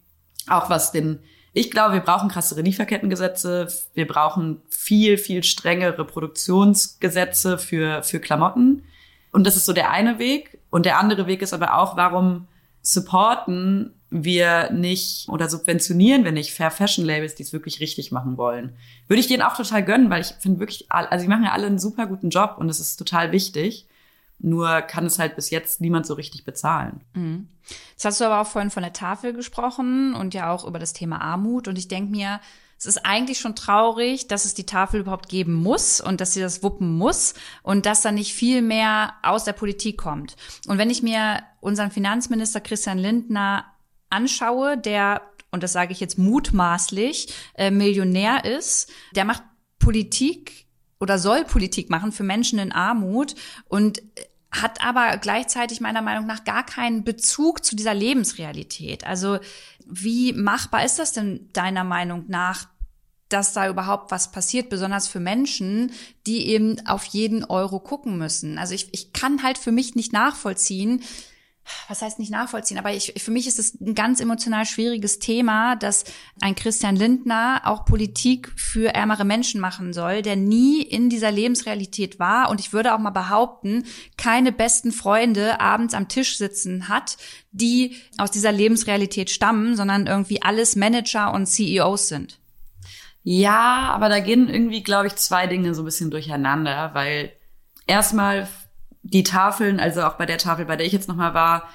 auch was den ich glaube, wir brauchen krassere Lieferkettengesetze. Wir brauchen viel, viel strengere Produktionsgesetze für, für Klamotten. Und das ist so der eine Weg. Und der andere Weg ist aber auch, warum supporten wir nicht oder subventionieren wir nicht Fair Fashion Labels, die es wirklich richtig machen wollen. Würde ich denen auch total gönnen, weil ich finde wirklich, also die machen ja alle einen super guten Job und es ist total wichtig. Nur kann es halt bis jetzt niemand so richtig bezahlen. Mhm. Jetzt hast du aber auch vorhin von der Tafel gesprochen und ja auch über das Thema Armut. Und ich denke mir, es ist eigentlich schon traurig, dass es die Tafel überhaupt geben muss und dass sie das wuppen muss und dass da nicht viel mehr aus der Politik kommt. Und wenn ich mir unseren Finanzminister Christian Lindner anschaue, der, und das sage ich jetzt mutmaßlich, äh, Millionär ist, der macht Politik oder soll Politik machen für Menschen in Armut und hat aber gleichzeitig meiner Meinung nach gar keinen Bezug zu dieser Lebensrealität. Also wie machbar ist das denn deiner Meinung nach, dass da überhaupt was passiert, besonders für Menschen, die eben auf jeden Euro gucken müssen? Also ich, ich kann halt für mich nicht nachvollziehen, was heißt nicht nachvollziehen, aber ich, für mich ist es ein ganz emotional schwieriges Thema, dass ein Christian Lindner auch Politik für ärmere Menschen machen soll, der nie in dieser Lebensrealität war und ich würde auch mal behaupten, keine besten Freunde abends am Tisch sitzen hat, die aus dieser Lebensrealität stammen, sondern irgendwie alles Manager und CEOs sind. Ja, aber da gehen irgendwie, glaube ich, zwei Dinge so ein bisschen durcheinander, weil erstmal die Tafeln, also auch bei der Tafel, bei der ich jetzt nochmal war,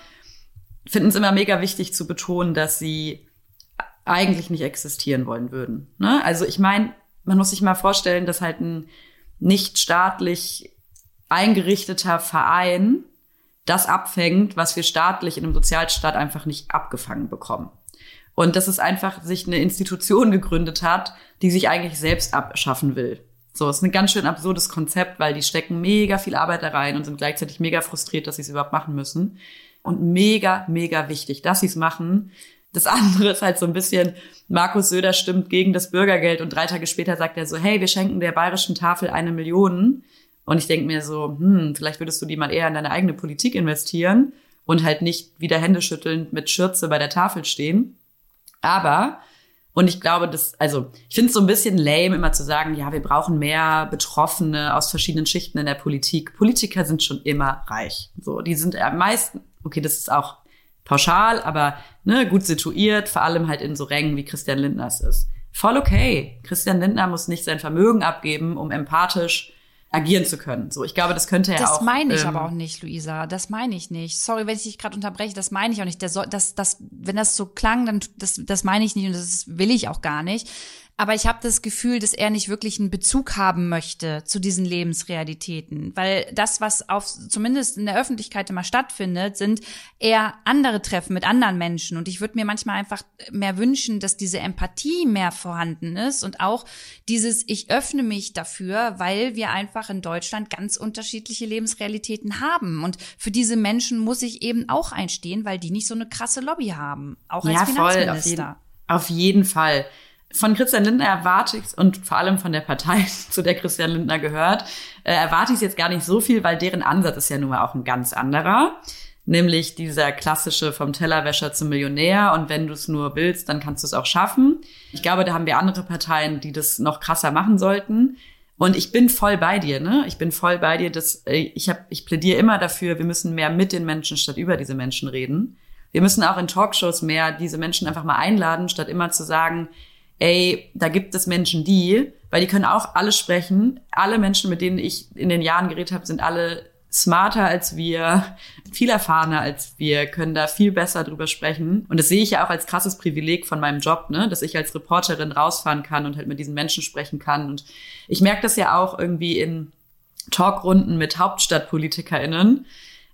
finden es immer mega wichtig zu betonen, dass sie eigentlich nicht existieren wollen würden. Ne? Also ich meine, man muss sich mal vorstellen, dass halt ein nicht staatlich eingerichteter Verein das abfängt, was wir staatlich in einem Sozialstaat einfach nicht abgefangen bekommen. Und dass es einfach sich eine Institution gegründet hat, die sich eigentlich selbst abschaffen will. So, ist ein ganz schön absurdes Konzept, weil die stecken mega viel Arbeit da rein und sind gleichzeitig mega frustriert, dass sie es überhaupt machen müssen. Und mega, mega wichtig, dass sie es machen. Das andere ist halt so ein bisschen, Markus Söder stimmt gegen das Bürgergeld und drei Tage später sagt er so, hey, wir schenken der bayerischen Tafel eine Million. Und ich denke mir so, hm, vielleicht würdest du die mal eher in deine eigene Politik investieren und halt nicht wieder händeschüttelnd mit Schürze bei der Tafel stehen. Aber, und ich glaube, das, also ich finde es so ein bisschen lame, immer zu sagen, ja, wir brauchen mehr Betroffene aus verschiedenen Schichten in der Politik. Politiker sind schon immer reich. So, die sind am meisten, okay, das ist auch pauschal, aber ne, gut situiert, vor allem halt in so Rängen, wie Christian Lindner es ist. Voll okay. Christian Lindner muss nicht sein Vermögen abgeben, um empathisch agieren zu können. So, ich glaube, das könnte er das auch. Das meine ich ähm, aber auch nicht, Luisa. Das meine ich nicht. Sorry, wenn ich dich gerade unterbreche. Das meine ich auch nicht. Der soll, das, das, wenn das so klang, dann das, das meine ich nicht und das will ich auch gar nicht. Aber ich habe das Gefühl, dass er nicht wirklich einen Bezug haben möchte zu diesen Lebensrealitäten, weil das, was auf zumindest in der Öffentlichkeit immer stattfindet, sind eher andere Treffen mit anderen Menschen. Und ich würde mir manchmal einfach mehr wünschen, dass diese Empathie mehr vorhanden ist und auch dieses Ich öffne mich dafür, weil wir einfach in Deutschland ganz unterschiedliche Lebensrealitäten haben. Und für diese Menschen muss ich eben auch einstehen, weil die nicht so eine krasse Lobby haben, auch als ja, Finanzminister. Voll, auf, jeden, auf jeden Fall von Christian Lindner erwarte ich und vor allem von der Partei, zu der Christian Lindner gehört, äh, erwarte ich jetzt gar nicht so viel, weil deren Ansatz ist ja nun mal auch ein ganz anderer. Nämlich dieser klassische vom Tellerwäscher zum Millionär und wenn du es nur willst, dann kannst du es auch schaffen. Ich glaube, da haben wir andere Parteien, die das noch krasser machen sollten. Und ich bin voll bei dir, ne? Ich bin voll bei dir, dass äh, ich habe, ich plädiere immer dafür, wir müssen mehr mit den Menschen statt über diese Menschen reden. Wir müssen auch in Talkshows mehr diese Menschen einfach mal einladen, statt immer zu sagen, ey, da gibt es Menschen, die, weil die können auch alle sprechen. Alle Menschen, mit denen ich in den Jahren geredet habe, sind alle smarter als wir, viel erfahrener als wir, können da viel besser drüber sprechen. Und das sehe ich ja auch als krasses Privileg von meinem Job, ne, dass ich als Reporterin rausfahren kann und halt mit diesen Menschen sprechen kann. Und ich merke das ja auch irgendwie in Talkrunden mit HauptstadtpolitikerInnen,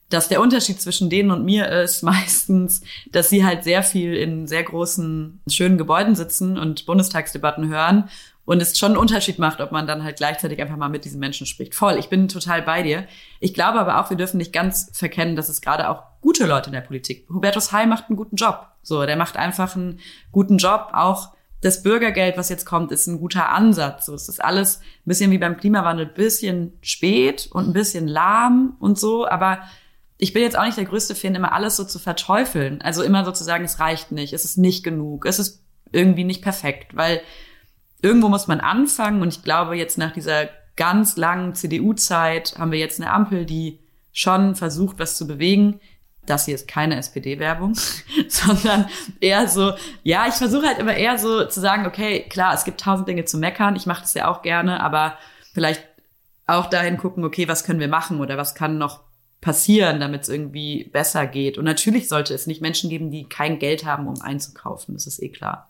dass der Unterschied zwischen denen und mir ist meistens, dass sie halt sehr viel in sehr großen, schönen Gebäuden sitzen und Bundestagsdebatten hören und es schon einen Unterschied macht, ob man dann halt gleichzeitig einfach mal mit diesen Menschen spricht. Voll, ich bin total bei dir. Ich glaube aber auch, wir dürfen nicht ganz verkennen, dass es gerade auch gute Leute in der Politik. Hubertus Heil macht einen guten Job. So, der macht einfach einen guten Job. Auch das Bürgergeld, was jetzt kommt, ist ein guter Ansatz. So, es ist alles ein bisschen wie beim Klimawandel, bisschen spät und ein bisschen lahm und so, aber ich bin jetzt auch nicht der größte Fan, immer alles so zu verteufeln. Also immer so zu sagen, es reicht nicht, es ist nicht genug, es ist irgendwie nicht perfekt, weil irgendwo muss man anfangen und ich glaube, jetzt nach dieser ganz langen CDU-Zeit haben wir jetzt eine Ampel, die schon versucht, was zu bewegen. Das hier ist keine SPD-Werbung, sondern eher so, ja, ich versuche halt immer eher so zu sagen, okay, klar, es gibt tausend Dinge zu meckern, ich mache das ja auch gerne, aber vielleicht auch dahin gucken, okay, was können wir machen oder was kann noch passieren, damit es irgendwie besser geht. Und natürlich sollte es nicht Menschen geben, die kein Geld haben, um einzukaufen. Das ist eh klar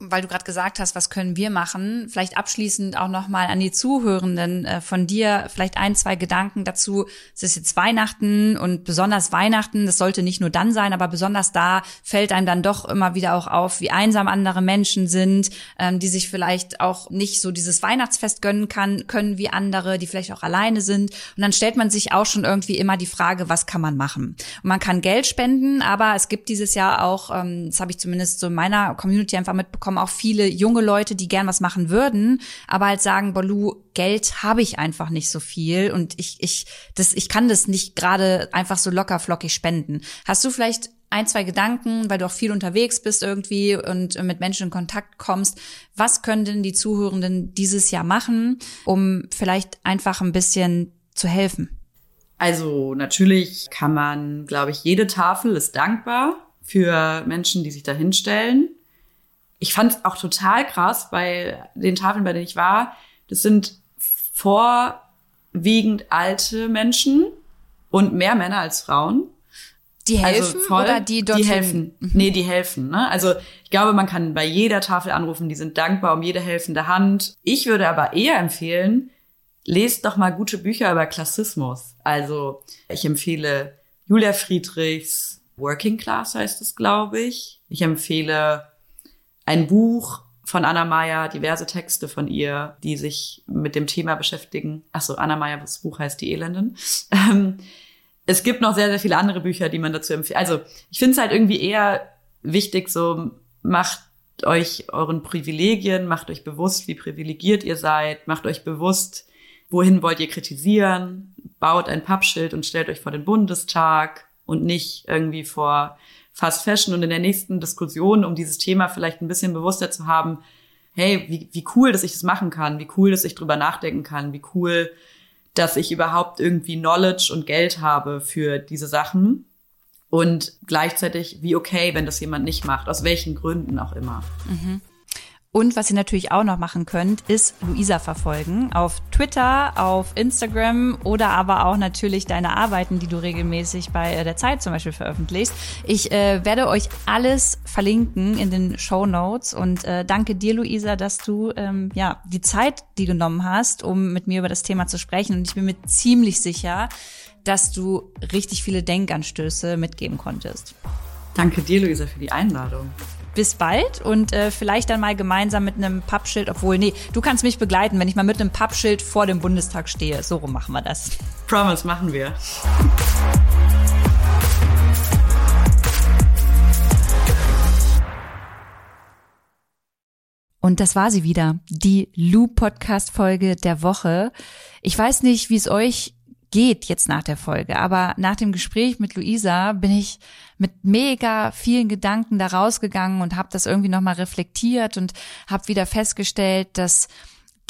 weil du gerade gesagt hast, was können wir machen? Vielleicht abschließend auch nochmal an die Zuhörenden äh, von dir vielleicht ein, zwei Gedanken dazu. Es ist jetzt Weihnachten und besonders Weihnachten, das sollte nicht nur dann sein, aber besonders da fällt einem dann doch immer wieder auch auf, wie einsam andere Menschen sind, ähm, die sich vielleicht auch nicht so dieses Weihnachtsfest gönnen kann, können wie andere, die vielleicht auch alleine sind. Und dann stellt man sich auch schon irgendwie immer die Frage, was kann man machen? Und man kann Geld spenden, aber es gibt dieses Jahr auch, ähm, das habe ich zumindest so in meiner Community einfach mitbekommen, kommen auch viele junge Leute, die gern was machen würden, aber halt sagen, Balu, Geld habe ich einfach nicht so viel und ich, ich, das, ich kann das nicht gerade einfach so locker flockig spenden. Hast du vielleicht ein, zwei Gedanken, weil du auch viel unterwegs bist irgendwie und mit Menschen in Kontakt kommst. Was können denn die Zuhörenden dieses Jahr machen, um vielleicht einfach ein bisschen zu helfen? Also natürlich kann man, glaube ich, jede Tafel ist dankbar für Menschen, die sich da hinstellen ich fand es auch total krass bei den Tafeln, bei denen ich war. Das sind vorwiegend alte Menschen und mehr Männer als Frauen. Die also helfen also voll, oder die dort Die helfen. Mhm. Nee, die helfen. Ne? Also ich glaube, man kann bei jeder Tafel anrufen, die sind dankbar um jede helfende Hand. Ich würde aber eher empfehlen, lest doch mal gute Bücher über Klassismus. Also ich empfehle Julia Friedrichs Working Class heißt es, glaube ich. Ich empfehle ein Buch von Anna Meyer, diverse Texte von ihr, die sich mit dem Thema beschäftigen. Achso, Anna Meyer, das Buch heißt Die Elenden. Ähm, es gibt noch sehr, sehr viele andere Bücher, die man dazu empfiehlt. Also ich finde es halt irgendwie eher wichtig, so macht euch euren Privilegien, macht euch bewusst, wie privilegiert ihr seid, macht euch bewusst, wohin wollt ihr kritisieren, baut ein Pappschild und stellt euch vor den Bundestag und nicht irgendwie vor Fast Fashion und in der nächsten Diskussion, um dieses Thema vielleicht ein bisschen bewusster zu haben, hey, wie, wie cool, dass ich das machen kann, wie cool, dass ich drüber nachdenken kann, wie cool, dass ich überhaupt irgendwie Knowledge und Geld habe für diese Sachen. Und gleichzeitig, wie okay, wenn das jemand nicht macht, aus welchen Gründen auch immer. Mhm. Und was ihr natürlich auch noch machen könnt, ist Luisa verfolgen. Auf Twitter, auf Instagram oder aber auch natürlich deine Arbeiten, die du regelmäßig bei äh, der Zeit zum Beispiel veröffentlichst. Ich äh, werde euch alles verlinken in den Show Notes und äh, danke dir, Luisa, dass du ähm, ja die Zeit, die genommen hast, um mit mir über das Thema zu sprechen. Und ich bin mir ziemlich sicher, dass du richtig viele Denkanstöße mitgeben konntest. Danke dir, Luisa, für die Einladung bis bald und äh, vielleicht dann mal gemeinsam mit einem Pappschild, obwohl, nee, du kannst mich begleiten, wenn ich mal mit einem Pappschild vor dem Bundestag stehe. So rum machen wir das. Promise, machen wir. Und das war sie wieder, die Lou-Podcast-Folge der Woche. Ich weiß nicht, wie es euch geht jetzt nach der Folge. Aber nach dem Gespräch mit Luisa bin ich mit mega vielen Gedanken da rausgegangen und habe das irgendwie nochmal reflektiert und habe wieder festgestellt, dass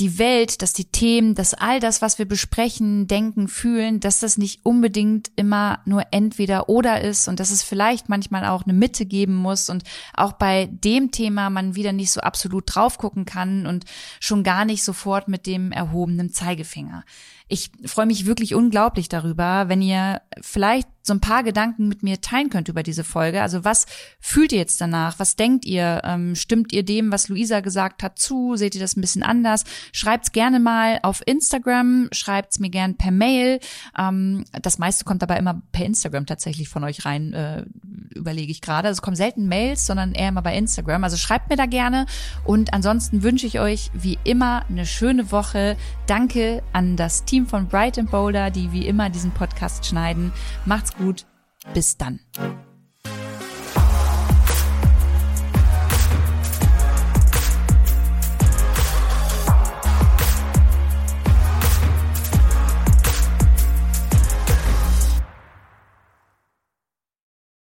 die Welt, dass die Themen, dass all das, was wir besprechen, denken, fühlen, dass das nicht unbedingt immer nur entweder oder ist und dass es vielleicht manchmal auch eine Mitte geben muss und auch bei dem Thema man wieder nicht so absolut drauf gucken kann und schon gar nicht sofort mit dem erhobenen Zeigefinger. Ich freue mich wirklich unglaublich darüber, wenn ihr vielleicht so ein paar Gedanken mit mir teilen könnt über diese Folge. Also was fühlt ihr jetzt danach? Was denkt ihr? Ähm, stimmt ihr dem, was Luisa gesagt hat, zu? Seht ihr das ein bisschen anders? Schreibt's gerne mal auf Instagram, schreibt's mir gern per Mail. Ähm, das meiste kommt aber immer per Instagram tatsächlich von euch rein, äh, überlege ich gerade. Also es kommen selten Mails, sondern eher immer bei Instagram. Also schreibt mir da gerne. Und ansonsten wünsche ich euch wie immer eine schöne Woche. Danke an das Team von Bright Boulder, die wie immer diesen Podcast schneiden. Gut. Bis dann.